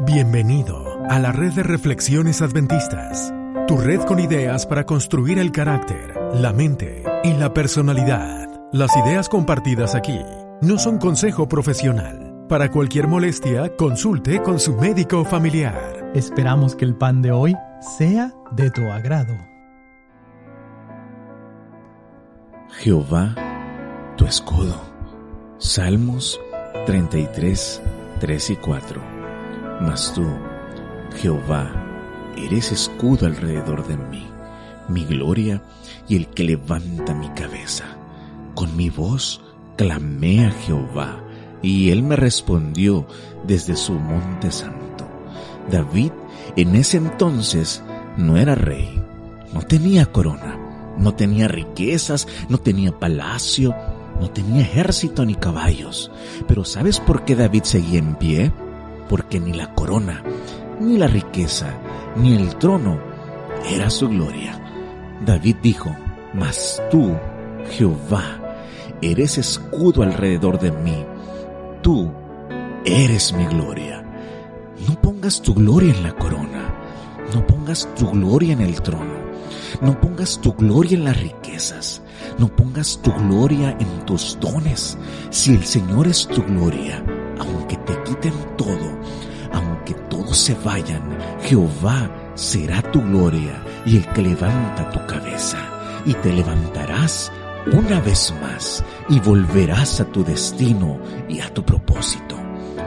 Bienvenido a la red de reflexiones adventistas, tu red con ideas para construir el carácter, la mente y la personalidad. Las ideas compartidas aquí no son consejo profesional. Para cualquier molestia, consulte con su médico familiar. Esperamos que el pan de hoy sea de tu agrado. Jehová, tu escudo. Salmos 33, 3 y 4. Mas tú, Jehová, eres escudo alrededor de mí, mi gloria y el que levanta mi cabeza. Con mi voz clamé a Jehová, y él me respondió desde su monte santo. David en ese entonces no era rey, no tenía corona, no tenía riquezas, no tenía palacio, no tenía ejército ni caballos. Pero ¿sabes por qué David seguía en pie? Porque ni la corona, ni la riqueza, ni el trono era su gloria. David dijo, mas tú, Jehová, eres escudo alrededor de mí, tú eres mi gloria. No pongas tu gloria en la corona, no pongas tu gloria en el trono, no pongas tu gloria en las riquezas, no pongas tu gloria en tus dones. Si el Señor es tu gloria, te quiten todo, aunque todos se vayan, Jehová será tu gloria y el que levanta tu cabeza. Y te levantarás una vez más y volverás a tu destino y a tu propósito.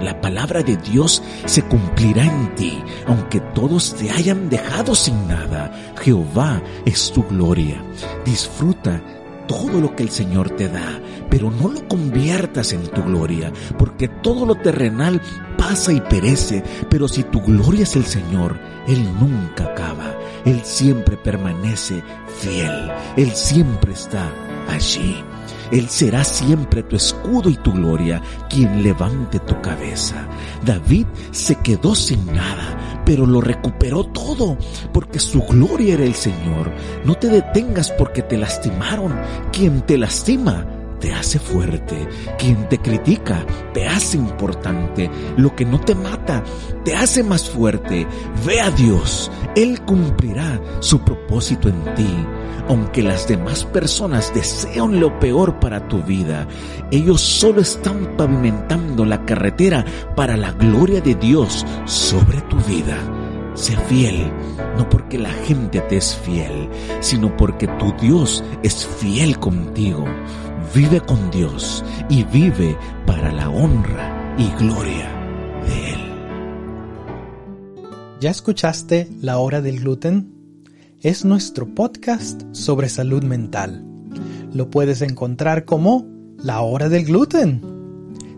La palabra de Dios se cumplirá en ti, aunque todos te hayan dejado sin nada. Jehová es tu gloria. Disfruta todo lo que el Señor te da, pero no lo conviertas en tu gloria, porque todo lo terrenal pasa y perece, pero si tu gloria es el Señor, Él nunca acaba, Él siempre permanece fiel, Él siempre está allí. Él será siempre tu escudo y tu gloria, quien levante tu cabeza. David se quedó sin nada, pero lo recuperó todo, porque su gloria era el Señor. No te detengas porque te lastimaron. Quien te lastima, te hace fuerte. Quien te critica te hace importante. Lo que no te mata te hace más fuerte. Ve a Dios. Él cumplirá su propósito en ti. Aunque las demás personas desean lo peor para tu vida, ellos solo están pavimentando la carretera para la gloria de Dios sobre tu vida. Sé fiel, no porque la gente te es fiel, sino porque tu Dios es fiel contigo. Vive con Dios y vive para la honra y gloria de Él. ¿Ya escuchaste La Hora del Gluten? Es nuestro podcast sobre salud mental. Lo puedes encontrar como La Hora del Gluten.